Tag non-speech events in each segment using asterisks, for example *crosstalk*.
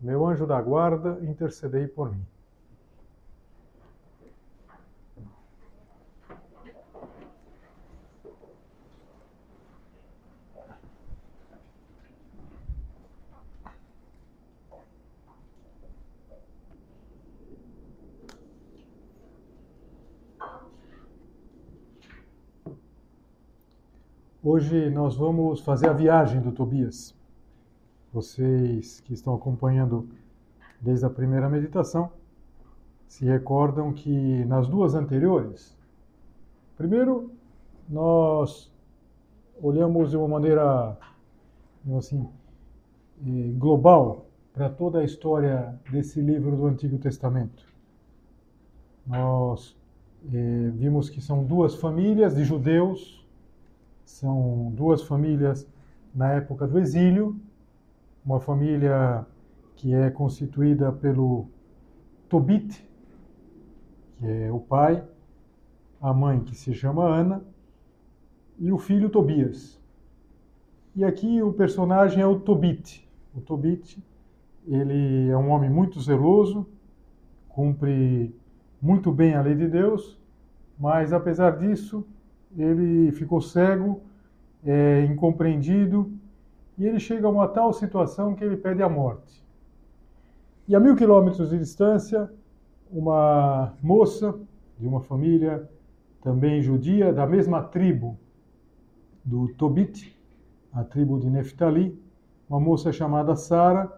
meu anjo da guarda, intercedei por mim. Hoje nós vamos fazer a viagem do Tobias. Vocês que estão acompanhando desde a primeira meditação se recordam que nas duas anteriores, primeiro nós olhamos de uma maneira assim eh, global para toda a história desse livro do Antigo Testamento. Nós eh, vimos que são duas famílias de judeus, são duas famílias na época do exílio, uma família que é constituída pelo Tobit, que é o pai, a mãe que se chama Ana e o filho Tobias. E aqui o personagem é o Tobit. O Tobit, ele é um homem muito zeloso, cumpre muito bem a lei de Deus, mas apesar disso, ele ficou cego, é, incompreendido e ele chega a uma tal situação que ele pede a morte. E a mil quilômetros de distância, uma moça de uma família também judia, da mesma tribo do Tobit, a tribo de Neftali, uma moça chamada Sara,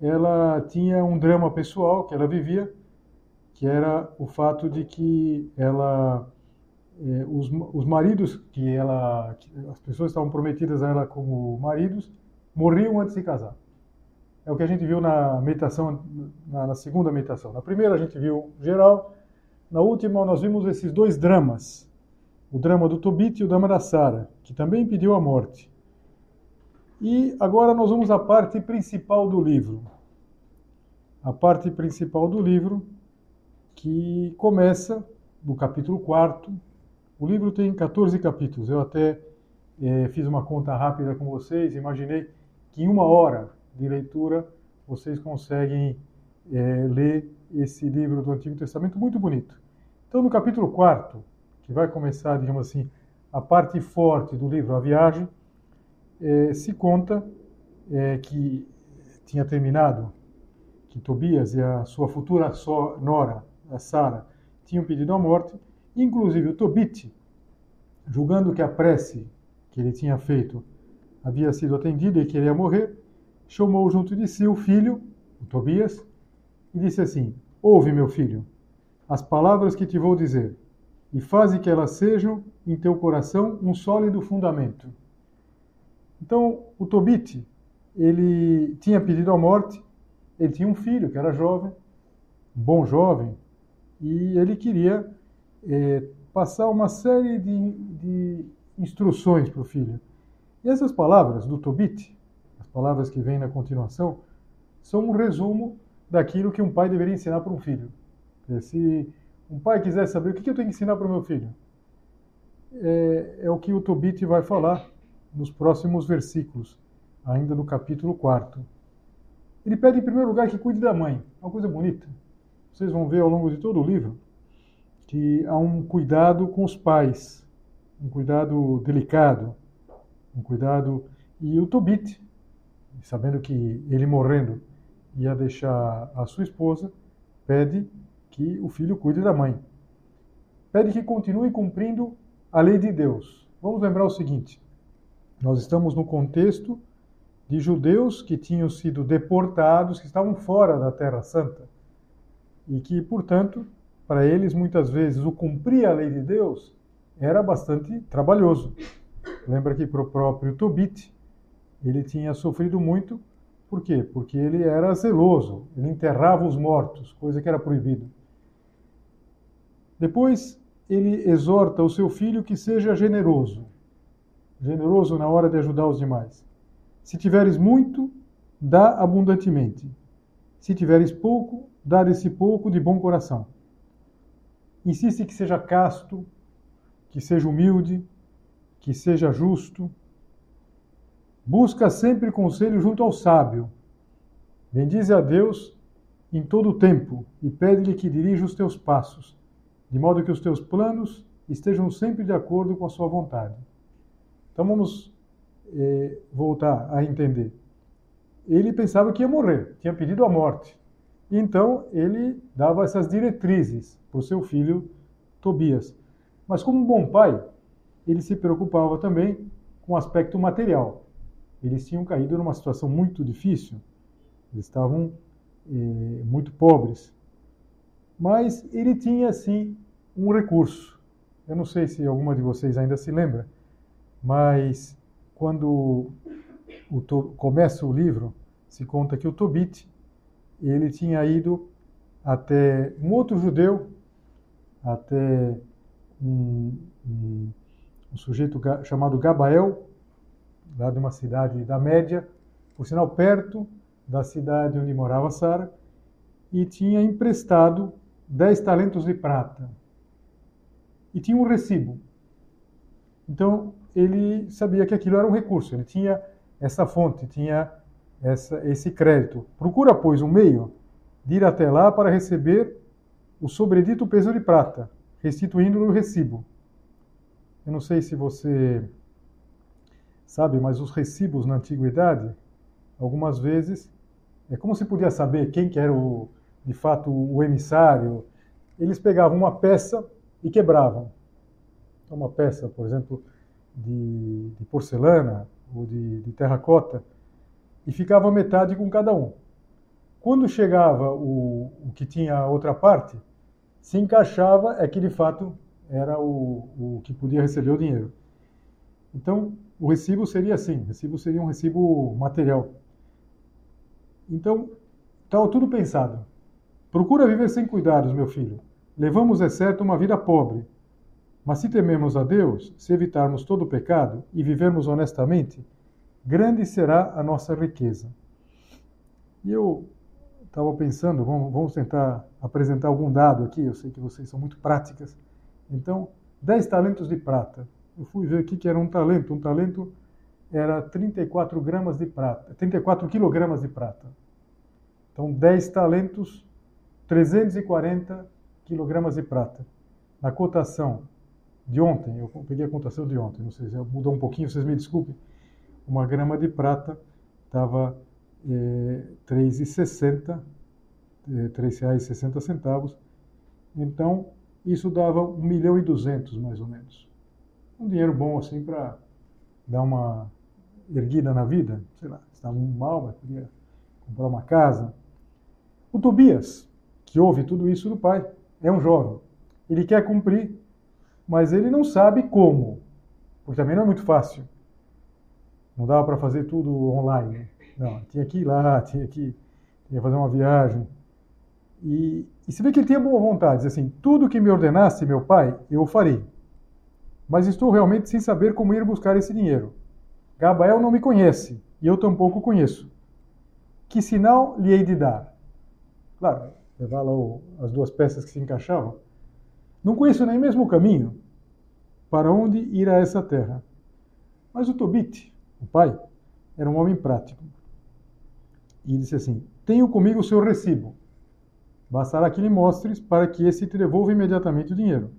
ela tinha um drama pessoal que ela vivia, que era o fato de que ela eh, os, os maridos que ela, que as pessoas estavam prometidas a ela como maridos, morriam antes de casar. É o que a gente viu na meditação, na, na segunda meditação. Na primeira a gente viu geral, na última nós vimos esses dois dramas, o drama do Tobit e o drama da Sara, que também pediu a morte. E agora nós vamos à parte principal do livro. A parte principal do livro, que começa no capítulo 4, o livro tem 14 capítulos. Eu até é, fiz uma conta rápida com vocês, imaginei que em uma hora de leitura vocês conseguem é, ler esse livro do Antigo Testamento muito bonito. Então, no capítulo 4, que vai começar, digamos assim, a parte forte do livro, a viagem, é, se conta que tinha terminado, que Tobias e a sua futura nora, a Sara, tinham pedido a morte, Inclusive o Tobit, julgando que a prece que ele tinha feito havia sido atendida e queria morrer, chamou junto de si o filho, o Tobias, e disse assim: Ouve, meu filho, as palavras que te vou dizer, e faze que elas sejam em teu coração um sólido fundamento. Então, o Tobit, ele tinha pedido a morte, ele tinha um filho que era jovem, bom jovem, e ele queria é, passar uma série de, de instruções para o filho. E essas palavras do Tobit, as palavras que vêm na continuação, são um resumo daquilo que um pai deveria ensinar para um filho. Se um pai quiser saber o que eu tenho que ensinar para o meu filho, é, é o que o Tobit vai falar nos próximos versículos, ainda no capítulo 4. Ele pede, em primeiro lugar, que cuide da mãe. É uma coisa bonita. Vocês vão ver ao longo de todo o livro que há um cuidado com os pais, um cuidado delicado, um cuidado. E o Tobit, sabendo que ele morrendo ia deixar a sua esposa, pede que o filho cuide da mãe. Pede que continue cumprindo a lei de Deus. Vamos lembrar o seguinte: nós estamos no contexto de judeus que tinham sido deportados, que estavam fora da Terra Santa e que, portanto, para eles, muitas vezes, o cumprir a lei de Deus era bastante trabalhoso. Lembra que para o próprio Tobit, ele tinha sofrido muito Por quê? Porque ele era zeloso, ele enterrava os mortos, coisa que era proibida. Depois, ele exorta o seu filho que seja generoso, generoso na hora de ajudar os demais. Se tiveres muito, dá abundantemente. Se tiveres pouco, dá desse pouco de bom coração. Insiste que seja casto, que seja humilde, que seja justo. Busca sempre conselho junto ao sábio. Bendize a Deus em todo o tempo e pede-lhe que dirija os teus passos, de modo que os teus planos estejam sempre de acordo com a sua vontade. Então vamos eh, voltar a entender. Ele pensava que ia morrer, tinha pedido a morte. Então ele dava essas diretrizes para o seu filho Tobias. Mas como um bom pai, ele se preocupava também com o aspecto material. Eles tinham caído numa situação muito difícil, eles estavam eh, muito pobres. Mas ele tinha, sim, um recurso. Eu não sei se alguma de vocês ainda se lembra, mas quando o começa o livro, se conta que o Tobit ele tinha ido até um outro judeu, até um, um, um sujeito chamado Gabael, lá de uma cidade da Média, por sinal perto da cidade onde morava Sara, e tinha emprestado dez talentos de prata. E tinha um recibo. Então ele sabia que aquilo era um recurso, ele tinha essa fonte, tinha essa, esse crédito. Procura, pois, um meio de ir até lá para receber o sobredito peso de prata, restituindo-lhe o recibo. Eu não sei se você sabe, mas os recibos na antiguidade, algumas vezes, é como se podia saber quem que era o, de fato o emissário. Eles pegavam uma peça e quebravam. Então, uma peça, por exemplo, de, de porcelana ou de, de terracota, e ficava metade com cada um. Quando chegava o, o que tinha a outra parte, se encaixava, é que de fato era o, o que podia receber o dinheiro. Então, o recibo seria assim: o recibo seria um recibo material. Então, estava tudo pensado. Procura viver sem cuidados, meu filho. Levamos, é certo, uma vida pobre. Mas se tememos a Deus, se evitarmos todo o pecado e vivermos honestamente, grande será a nossa riqueza. E eu estava pensando, vamos, vamos, tentar apresentar algum dado aqui, eu sei que vocês são muito práticas. Então, 10 talentos de prata. Eu fui ver aqui que era um talento. Um talento era 34 gramas de prata, 34 quilogramas de prata. Então, 10 talentos, 340 quilogramas de prata. Na cotação de ontem, eu peguei a cotação de ontem, não sei se mudou um pouquinho, vocês me desculpem uma grama de prata estava é, 3,60, é, R$ 3,60. Então, isso dava 1 milhão e 200, mais ou menos. Um dinheiro bom assim para dar uma erguida na vida, sei lá, estava mal, mas podia comprar uma casa. O Tobias, que ouve tudo isso do pai, é um jovem. Ele quer cumprir, mas ele não sabe como, porque também não é muito fácil. Não dava para fazer tudo online. Não, tinha que ir lá, tinha que, tinha fazer uma viagem. E, e se vê que ele tinha boa vontade, diz assim, tudo que me ordenasse meu pai, eu farei. Mas estou realmente sem saber como ir buscar esse dinheiro. Gabael não me conhece, e eu tampouco conheço. Que sinal lhe hei de dar? Claro, levar lá o, as duas peças que se encaixavam. Não conheço nem mesmo o caminho para onde ir a essa terra. Mas o Tobit, o pai, era um homem prático. E disse assim: Tenho comigo o seu recibo. Bastará que lhe mostres para que esse te devolva imediatamente o dinheiro.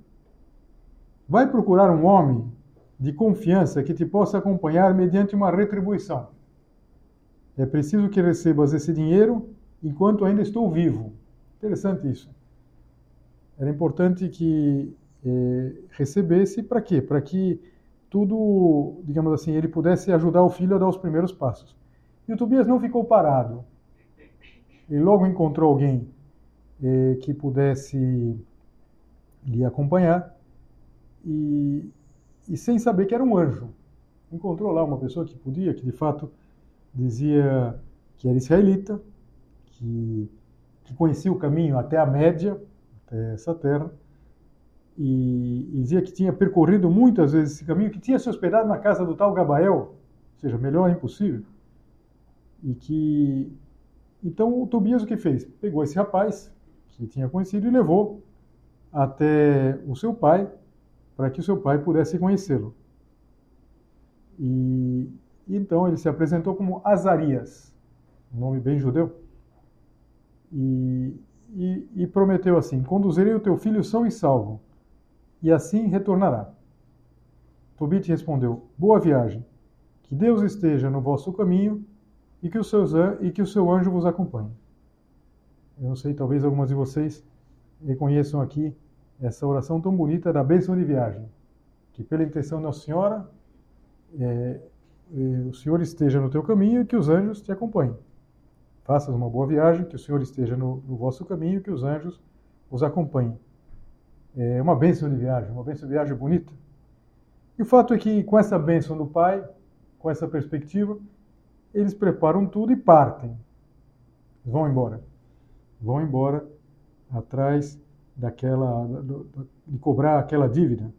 Vai procurar um homem de confiança que te possa acompanhar mediante uma retribuição. É preciso que recebas esse dinheiro enquanto ainda estou vivo. Interessante isso. Era importante que eh, recebesse para quê? Para que tudo, digamos assim, ele pudesse ajudar o filho a dar os primeiros passos. E o Tobias não ficou parado. Ele logo encontrou alguém eh, que pudesse lhe acompanhar e, e sem saber que era um anjo. Encontrou lá uma pessoa que podia, que de fato dizia que era israelita, que, que conhecia o caminho até a Média, até essa terra, e, dizia que tinha percorrido muitas vezes esse caminho, que tinha se hospedado na casa do tal Gabael, ou seja, melhor é impossível, e que então o Tobias o que fez? Pegou esse rapaz que tinha conhecido e levou até o seu pai para que o seu pai pudesse conhecê-lo. E então ele se apresentou como Azarias, um nome bem judeu, e, e, e prometeu assim: Conduzirei o teu filho são e salvo, e assim retornará. Tobit respondeu: Boa viagem, que Deus esteja no vosso caminho e que, os seus, e que o seu anjo vos acompanhe. Eu não sei, talvez algumas de vocês reconheçam aqui essa oração tão bonita da bênção de viagem. Que pela intenção de Nossa Senhora, é, é, o Senhor esteja no teu caminho e que os anjos te acompanhem. Faças uma boa viagem, que o Senhor esteja no, no vosso caminho e que os anjos os acompanhem. É uma bênção de viagem, uma bênção de viagem bonita. E o fato é que com essa bênção do Pai, com essa perspectiva, eles preparam tudo e partem. Vão embora. Vão embora atrás daquela de cobrar aquela dívida,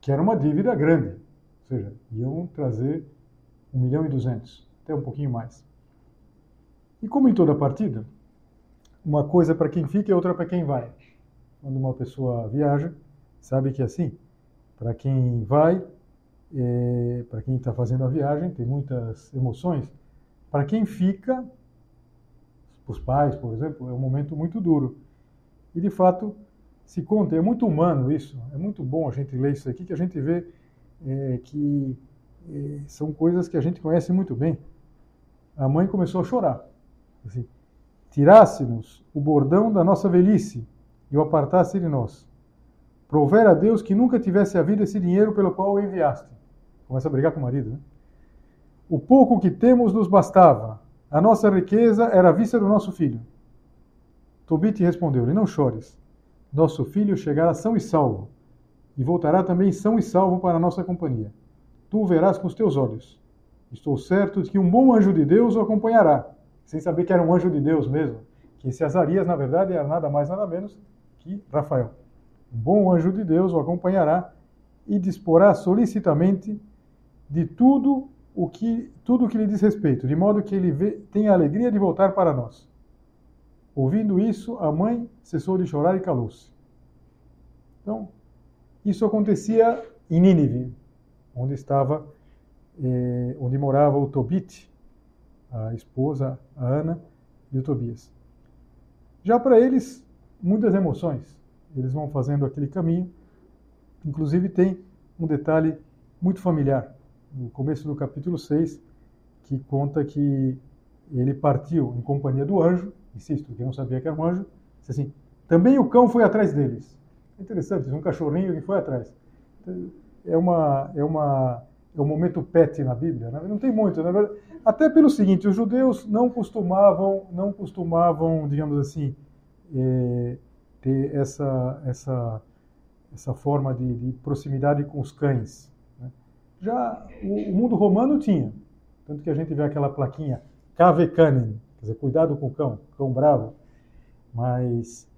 que era uma dívida grande. Ou seja, iam trazer um milhão e duzentos, até um pouquinho mais. E como em toda partida, uma coisa para quem fica e outra para quem vai. Quando uma pessoa viaja, sabe que assim. Para quem vai, é, para quem está fazendo a viagem, tem muitas emoções. Para quem fica, os pais, por exemplo, é um momento muito duro. E de fato, se conta, é muito humano isso, é muito bom a gente ler isso aqui, que a gente vê é, que é, são coisas que a gente conhece muito bem. A mãe começou a chorar. Assim, Tirasse-nos o bordão da nossa velhice e o apartasse de nós. Prover a Deus que nunca tivesse havido esse dinheiro pelo qual o enviaste. Começa a brigar com o marido, né? O pouco que temos nos bastava. A nossa riqueza era a vista do nosso filho. Tobit respondeu-lhe: Não chores. Nosso filho chegará são e salvo, e voltará também são e salvo para a nossa companhia. Tu o verás com os teus olhos. Estou certo de que um bom anjo de Deus o acompanhará, sem saber que era um anjo de Deus mesmo. Que esse Azarias, na verdade, era nada mais nada menos que Rafael. Um bom anjo de Deus o acompanhará e disporá solicitamente de tudo o que tudo o que lhe diz respeito, de modo que ele tenha a alegria de voltar para nós. Ouvindo isso, a mãe cessou de chorar e calou-se. Então, isso acontecia em Nínive, onde estava, eh, onde morava o Tobit, a esposa, a Ana e o Tobias. Já para eles, muitas emoções. Eles vão fazendo aquele caminho. Inclusive tem um detalhe muito familiar no começo do capítulo 6, que conta que ele partiu em companhia do anjo, insisto, quem não sabia que era um anjo, disse assim, também o cão foi atrás deles. É interessante, um cachorrinho que foi atrás. É uma é uma é um momento pet na Bíblia, né? não tem muito, na verdade, até pelo seguinte, os judeus não costumavam não costumavam, digamos assim, é, ter essa essa essa forma de, de proximidade com os cães. Já o, o, mundo romano tinha. Tanto que a gente vê aquela plaquinha, cave canem, quer dizer, cuidado com o cão, cão bravo. Mas,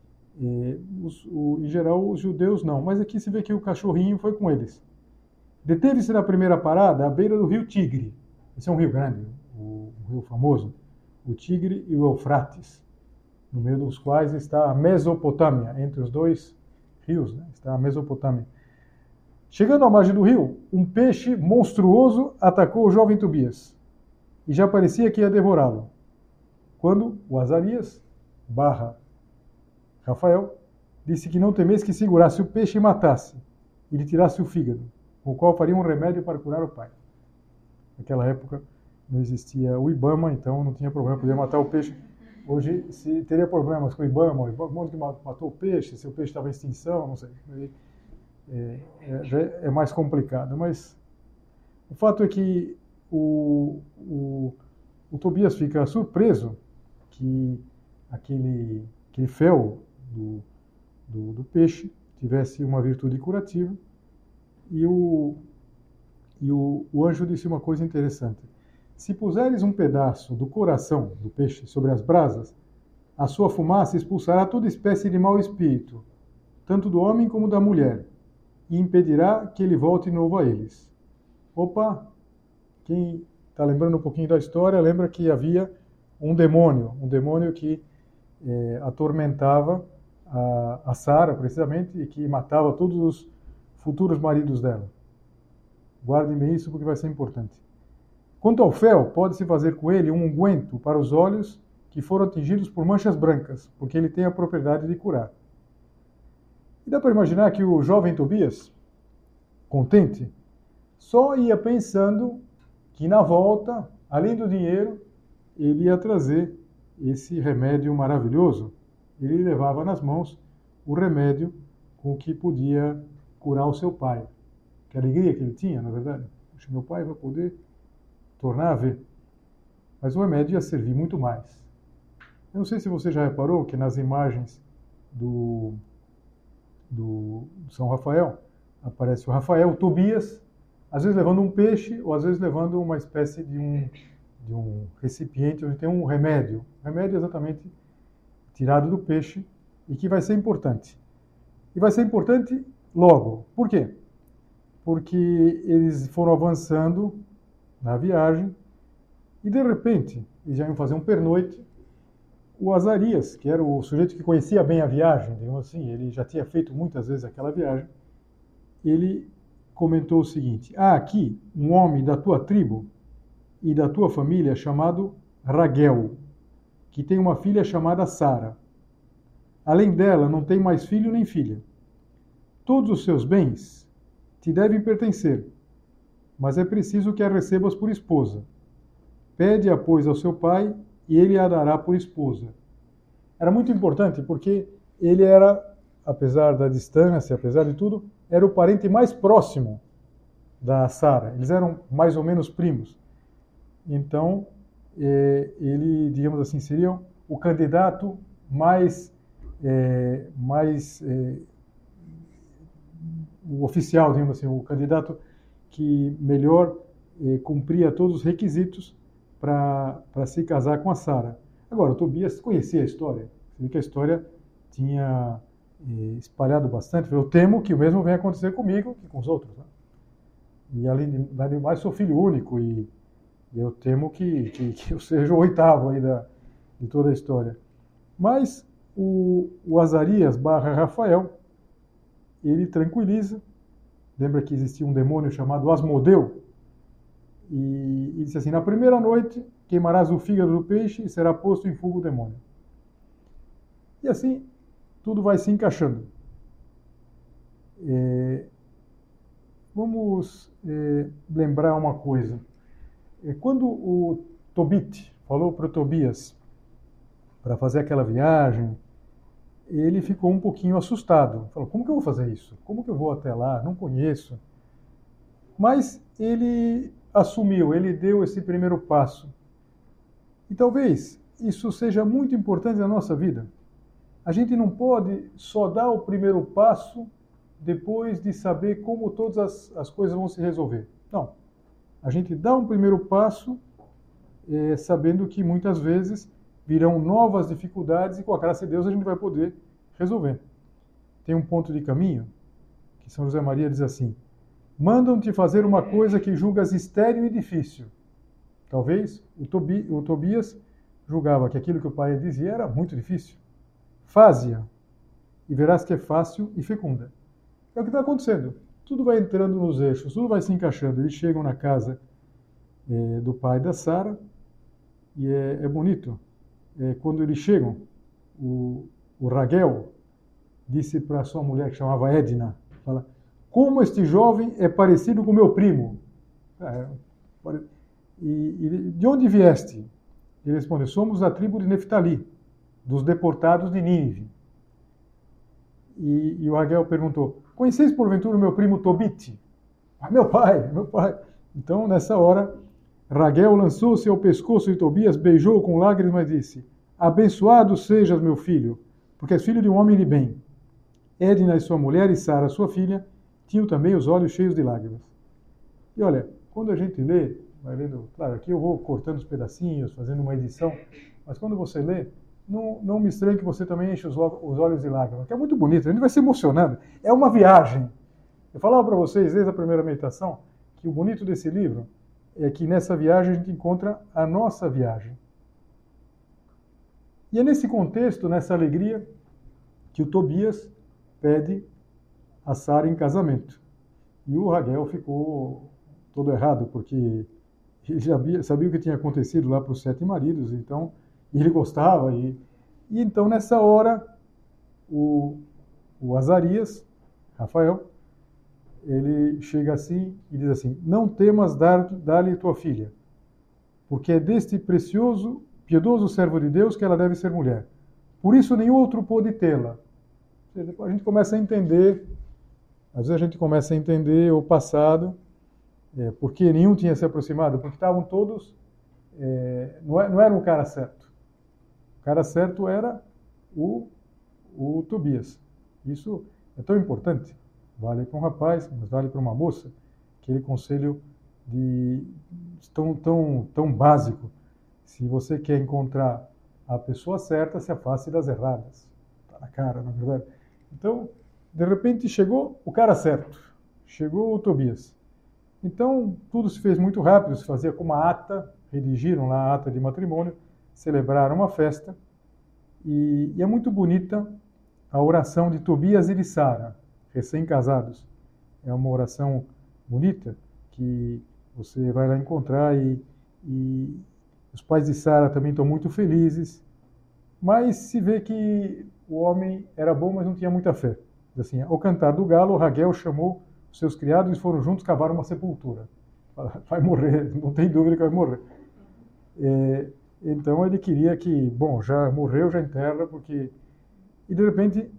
eh, os, o, em geral, os judeus não. Mas aqui se vê que o cachorrinho foi com eles. Deteve-se na primeira parada à beira do rio Tigre. Esse é um rio grande, o, o rio famoso. O Tigre e o Eufrates, no meio dos quais está a Mesopotâmia, entre os dois rios, né? está a Mesopotâmia. Chegando à margem do rio, um peixe monstruoso atacou o jovem Tobias e já parecia que ia devorá-lo. Quando o Azarias, barra Rafael, disse que não temesse que segurasse o peixe e matasse, e lhe tirasse o fígado, com o qual faria um remédio para curar o pai. Naquela época não existia o Ibama, então não tinha problema, podia matar o peixe. Hoje se teria problemas com o Ibama, o Ibama que matou o peixe, se o peixe estava em extinção, não sei é, é, é, mais complicado. Mas o fato é que o, o, o Tobias fica surpreso que aquele, aquele fel do, do, do, peixe tivesse uma virtude curativa e o, e o, o anjo disse uma coisa interessante. Se puseres um pedaço do coração do peixe sobre as brasas, a sua fumaça expulsará toda espécie de mau espírito, tanto do homem como da mulher, e impedirá que ele volte novo a eles. Opa! Quem está lembrando um pouquinho da história, lembra que havia um demônio, um demônio que eh, atormentava a, a Sara, precisamente, e que matava todos os futuros maridos dela. Guardem bem isso porque vai ser importante. Quanto ao fel, pode-se fazer com ele um unguento para os olhos que foram atingidos por manchas brancas, porque ele tem a propriedade de curar. E dá para imaginar que o jovem Tobias, contente, só ia pensando que na volta, além do dinheiro, ele ia trazer esse remédio maravilhoso. Ele levava nas mãos o remédio com que podia curar o seu pai. Que alegria que ele tinha, na verdade. Puxa, meu pai vai poder tornar a ver. Mas o remédio ia servir muito mais. Eu não sei se você já reparou que nas imagens do, do São Rafael aparece o Rafael, o Tobias, às vezes levando um peixe ou às vezes levando uma espécie de um, de um recipiente onde tem um remédio. O remédio exatamente tirado do peixe e que vai ser importante. E vai ser importante logo. Por quê? Porque eles foram avançando na viagem e de repente eles já iam fazer um pernoite. O Azarias, que era o sujeito que conhecia bem a viagem, digamos assim, ele já tinha feito muitas vezes aquela viagem, ele comentou o seguinte: Há aqui um homem da tua tribo e da tua família chamado Raguel, que tem uma filha chamada Sara. Além dela, não tem mais filho nem filha. Todos os seus bens te devem pertencer, mas é preciso que a recebas por esposa. Pede-a, pois, ao seu pai, e ele a dará por esposa. Era muito importante porque ele era, apesar da distância, apesar de tudo, era o parente mais próximo da Sara. Eles eram mais ou menos primos. Então, é, ele, digamos assim, seria o candidato mais, é, mais é, o oficial, digamos assim, o candidato que melhor eh, cumpria todos os requisitos para se casar com a Sara. Agora, o Tobias conhecia a história, vê que a história tinha eh, espalhado bastante. Eu temo que o mesmo venha acontecer comigo que com os outros. Né? E além de, além de mais, sou filho único e, e eu temo que, que, que, eu seja o oitavo aí da, de toda a história. Mas o, o Azarias barra Rafael, ele tranquiliza Lembra que existia um demônio chamado Asmodeu? E, e disse assim: Na primeira noite queimarás o fígado do peixe e será posto em fogo o demônio. E assim tudo vai se encaixando. É, vamos é, lembrar uma coisa. É, quando o Tobit falou para o Tobias para fazer aquela viagem, ele ficou um pouquinho assustado. Falou: como que eu vou fazer isso? Como que eu vou até lá? Não conheço. Mas ele assumiu, ele deu esse primeiro passo. E talvez isso seja muito importante na nossa vida. A gente não pode só dar o primeiro passo depois de saber como todas as, as coisas vão se resolver. Não. A gente dá um primeiro passo é, sabendo que muitas vezes virão novas dificuldades e com a graça de Deus a gente vai poder resolver. Tem um ponto de caminho que São José Maria diz assim: Mandam-te fazer uma coisa que julgas estéril e difícil. Talvez o, Tobi, o Tobias julgava que aquilo que o pai dizia era muito difícil. Faze-a e verás que é fácil e fecunda. É o que está acontecendo. Tudo vai entrando nos eixos, tudo vai se encaixando. Eles chegam na casa é, do pai da Sara e é, é bonito é, quando eles chegam, o, o Raguel disse para sua mulher, que chamava Edna, fala, como este jovem é parecido com meu primo. É, e, e, de onde vieste? Ele respondeu, somos da tribo de Neftali, dos deportados de Nínive. E, e o Raguel perguntou, conheceis porventura o meu primo Tobit? Ah, meu pai, meu pai. Então, nessa hora, Raguel lançou-se ao pescoço de Tobias, beijou-o com lágrimas e disse: Abençoado sejas, meu filho, porque és filho de um homem de bem. Edna e sua mulher e Sara, sua filha, tinham também os olhos cheios de lágrimas. E olha, quando a gente lê vai lendo. Claro, aqui eu vou cortando os pedacinhos, fazendo uma edição, mas quando você lê, não, não me estranhe que você também enche os, os olhos de lágrimas, que é muito bonito, a gente vai se emocionando. É uma viagem. Eu falava para vocês desde a primeira meditação que o bonito desse livro é que nessa viagem a gente encontra a nossa viagem. E é nesse contexto, nessa alegria, que o Tobias pede a Sara em casamento. E o Raguel ficou todo errado, porque ele sabia, sabia o que tinha acontecido lá para os sete maridos, então ele gostava. E, e então, nessa hora, o, o Azarias, Rafael, ele chega assim e diz assim: Não temas dar-lhe dar tua filha, porque é deste precioso, piedoso servo de Deus que ela deve ser mulher. Por isso nenhum outro pôde tê-la. A gente começa a entender, às vezes a gente começa a entender o passado, é, porque nenhum tinha se aproximado, porque estavam todos, é, não, é, não era o cara certo. O cara certo era o, o Tobias. Isso é tão importante. Vale para um rapaz, mas vale para uma moça. Aquele conselho de tão, tão, tão básico. Se você quer encontrar a pessoa certa, se afaste das erradas. Está na cara, na verdade. Então, de repente chegou o cara certo. Chegou o Tobias. Então, tudo se fez muito rápido, se fazia com uma ata, redigiram lá a ata de matrimônio, celebraram uma festa. E, e é muito bonita a oração de Tobias e de Sara recém-casados. É uma oração bonita que você vai lá encontrar e, e os pais de Sara também estão muito felizes, mas se vê que o homem era bom, mas não tinha muita fé. Assim, ao cantar do galo, Raguel chamou os seus criados e foram juntos cavar uma sepultura. Vai morrer, não tem dúvida que vai morrer. É, então ele queria que, bom, já morreu, já enterra, porque. E de repente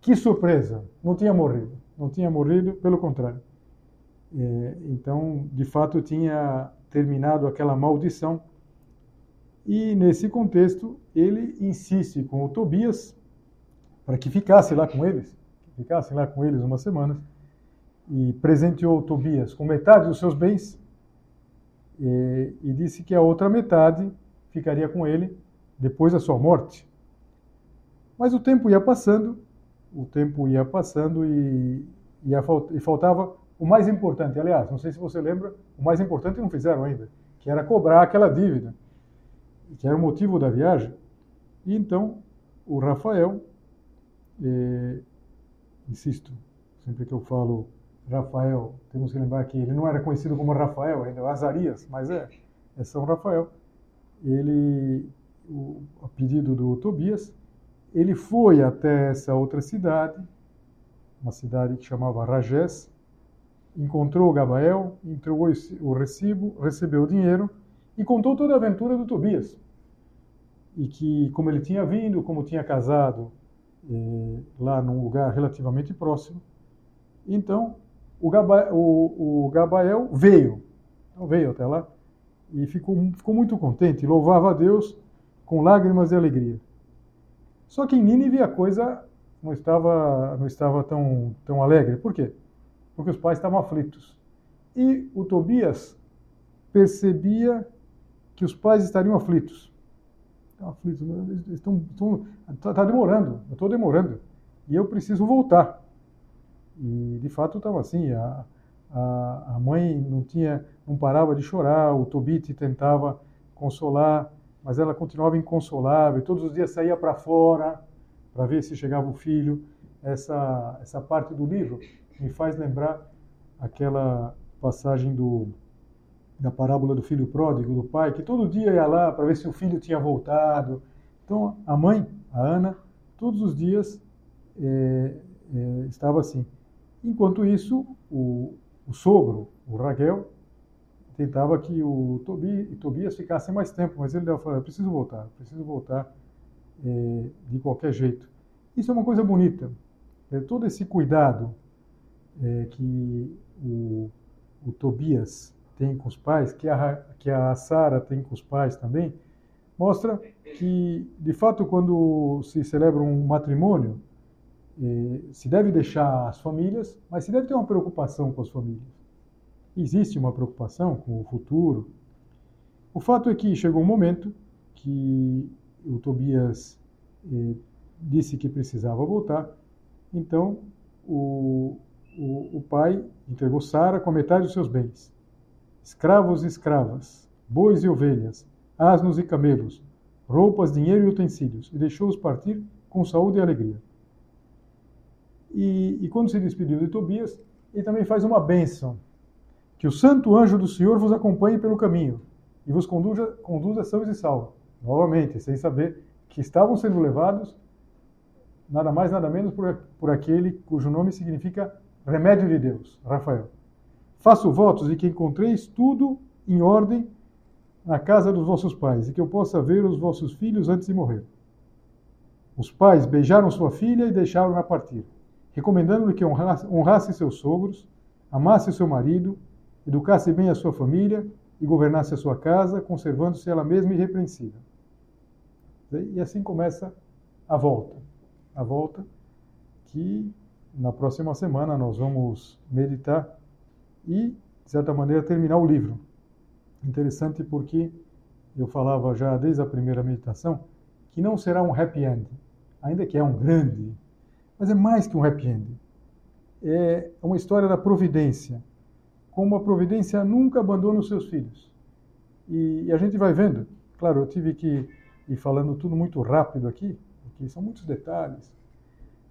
que surpresa! Não tinha morrido. Não tinha morrido, pelo contrário. É, então, de fato, tinha terminado aquela maldição. E nesse contexto, ele insiste com o Tobias para que ficasse lá com eles, ficasse lá com eles umas semanas, e presenteou Tobias com metade dos seus bens e, e disse que a outra metade ficaria com ele depois da sua morte. Mas o tempo ia passando o tempo ia passando e, e faltava o mais importante. Aliás, não sei se você lembra, o mais importante não fizeram ainda, que era cobrar aquela dívida, que era o motivo da viagem. E então o Rafael, eh, insisto, sempre que eu falo Rafael, temos que lembrar que ele não era conhecido como Rafael, ainda é Azarias, mas é, é São Rafael. Ele, o, a pedido do Tobias, ele foi até essa outra cidade, uma cidade que chamava Rajés, encontrou Gabael, entregou o recibo, recebeu o dinheiro e contou toda a aventura do Tobias. E que, como ele tinha vindo, como tinha casado eh, lá num lugar relativamente próximo, então o, Gaba, o, o Gabael veio, então veio até lá e ficou, ficou muito contente, louvava a Deus com lágrimas de alegria. Só que em Nínive a coisa não estava, não estava tão, tão alegre. Por quê? Porque os pais estavam aflitos. E o Tobias percebia que os pais estariam aflitos. Estão aflitos, estão, estão, está tá demorando, eu estou demorando. E eu preciso voltar. E de fato estava assim. A, a, a mãe não tinha, não parava de chorar. O Tobit tentava consolar mas ela continuava inconsolável, todos os dias saía para fora para ver se chegava o filho. Essa, essa parte do livro me faz lembrar aquela passagem do, da parábola do filho pródigo, do pai, que todo dia ia lá para ver se o filho tinha voltado. Então, a mãe, a Ana, todos os dias é, é, estava assim. Enquanto isso, o, o sogro, o Raquel, tentava que o Tobias ficasse mais tempo, mas ele falou, eu preciso voltar, preciso voltar é, de qualquer jeito. Isso é uma coisa bonita. É, todo esse cuidado é, que o, o, Tobias tem com os pais, que a, que a Sara tem com os pais também, mostra que, de fato, quando se celebra um matrimônio, é, se deve deixar as famílias, mas se deve ter uma preocupação com as famílias existe uma preocupação com o futuro, O fato é que chegou um momento que o Tobias eh, disse que precisava voltar, então o, o, o pai entregou Sara com metade dos seus bens, escravos e escravas, bois e ovelhas, asnos e camelos, roupas, dinheiro e utensílios, e deixou-os partir com saúde e alegria. E, e quando se despediu de Tobias, ele também faz uma bênção. Que o santo anjo do Senhor vos acompanhe pelo caminho e vos conduza, conduza sãos e salvos. Novamente, sem saber que estavam sendo levados, nada mais, nada menos, por, por aquele cujo nome significa remédio de Deus, Rafael. Faço votos de que encontreis tudo em ordem na casa dos vossos pais e que eu possa ver os vossos filhos antes de morrer. Os pais beijaram sua filha e deixaram-na partir recomendando-lhe que honrasse seus sogros, amasse seu marido, educasse bem a sua família e governasse a sua casa, conservando-se ela mesma irrepreensível. E assim começa a volta. A volta que na próxima semana nós vamos meditar e, de certa maneira, terminar o livro. Interessante porque eu falava já desde a primeira meditação que não será um happy end, ainda que é um grande mas é mais que um happy end. É uma história da providência. Como a providência nunca abandona os seus filhos. E, e a gente vai vendo. Claro, eu tive que ir falando tudo muito rápido aqui, porque são muitos detalhes.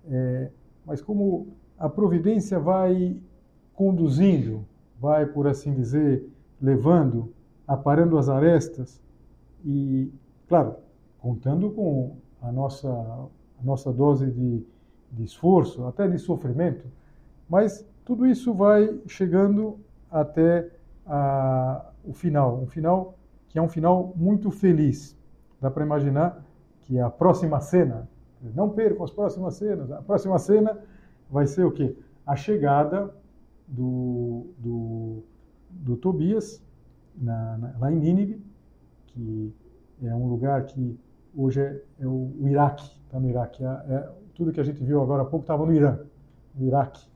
É, mas como a providência vai conduzindo, vai, por assim dizer, levando, aparando as arestas e, claro, contando com a nossa, a nossa dose de de esforço, até de sofrimento, mas tudo isso vai chegando até o final, um final que é um final muito feliz. Dá para imaginar que a próxima cena, não percam as próximas cenas, a próxima cena vai ser o quê? A chegada do, do, do Tobias na, na, lá em Nínive, que é um lugar que hoje é, é o, o Iraque, está no Iraque, é, é tudo que a gente viu agora há pouco estava no Irã, no Iraque.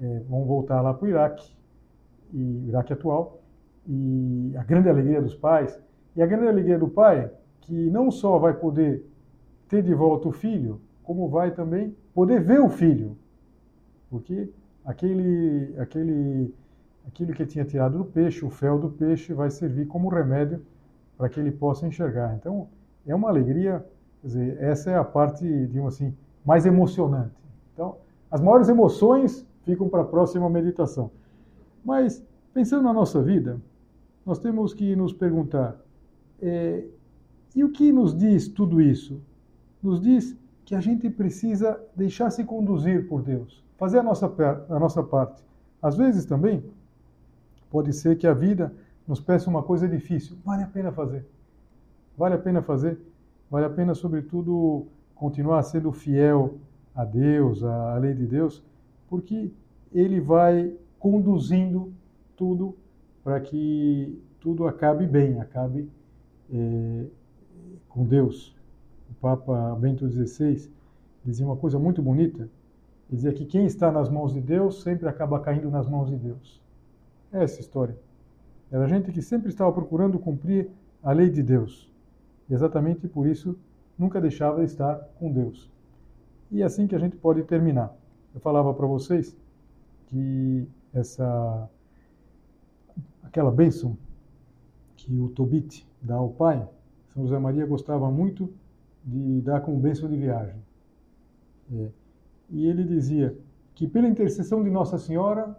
É, vamos voltar lá para o Iraque, e Iraque atual, e a grande alegria dos pais, e a grande alegria do pai, que não só vai poder ter de volta o filho, como vai também poder ver o filho, porque aquele, aquele, aquilo que tinha tirado do peixe, o fel do peixe, vai servir como remédio para que ele possa enxergar. Então, é uma alegria, quer dizer, essa é a parte, digamos assim, mais emocionante. Então, as maiores emoções ficam para a próxima meditação. Mas, pensando na nossa vida, nós temos que nos perguntar: é, e o que nos diz tudo isso? Nos diz que a gente precisa deixar-se conduzir por Deus, fazer a nossa, a nossa parte. Às vezes também, pode ser que a vida nos peça uma coisa difícil. Vale a pena fazer. Vale a pena fazer. Vale a pena, sobretudo, continuar sendo fiel a Deus, à lei de Deus, porque ele vai conduzindo tudo para que tudo acabe bem, acabe é, com Deus. O Papa Bento XVI dizia uma coisa muito bonita, dizia que quem está nas mãos de Deus sempre acaba caindo nas mãos de Deus. É essa história. Era gente que sempre estava procurando cumprir a lei de Deus. E exatamente por isso nunca deixava de estar com Deus. E é assim que a gente pode terminar. Eu falava para vocês que essa aquela bênção que o Tobit dá ao pai, São José Maria gostava muito de dar como bênção de viagem. É. E ele dizia que pela intercessão de Nossa Senhora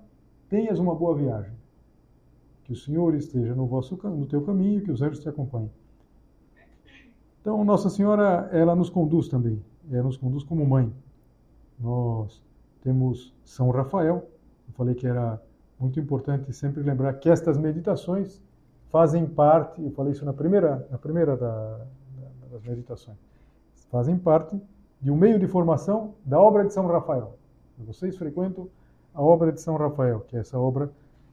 tenhas uma boa viagem. Que o Senhor esteja no vosso no teu caminho, que os anjos te acompanhem. Então, Nossa Senhora, ela nos conduz também, ela nos conduz como mãe. Nós temos São Rafael, eu falei que era muito importante sempre lembrar que estas meditações fazem parte, eu falei isso na primeira, na primeira da, da, das meditações, fazem parte de um meio de formação da obra de São Rafael. Vocês frequentam a obra de São Rafael, que é essa obra,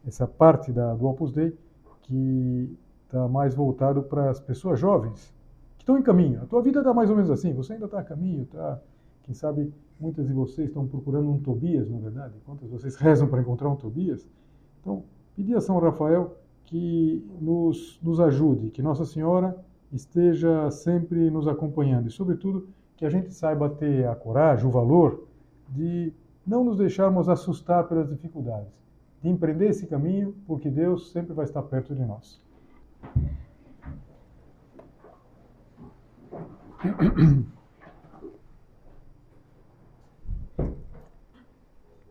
essa parte da, do Opus Dei, que está mais voltado para as pessoas jovens, estão em caminho. A tua vida está mais ou menos assim, você ainda está a caminho, tá? Quem sabe muitas de vocês estão procurando um Tobias, na é verdade. Quantas vocês *laughs* rezam para encontrar um Tobias? Então, pedir a São Rafael que nos, nos ajude, que Nossa Senhora esteja sempre nos acompanhando e, sobretudo, que a gente saiba ter a coragem, o valor de não nos deixarmos assustar pelas dificuldades, de empreender esse caminho, porque Deus sempre vai estar perto de nós. *clears throat*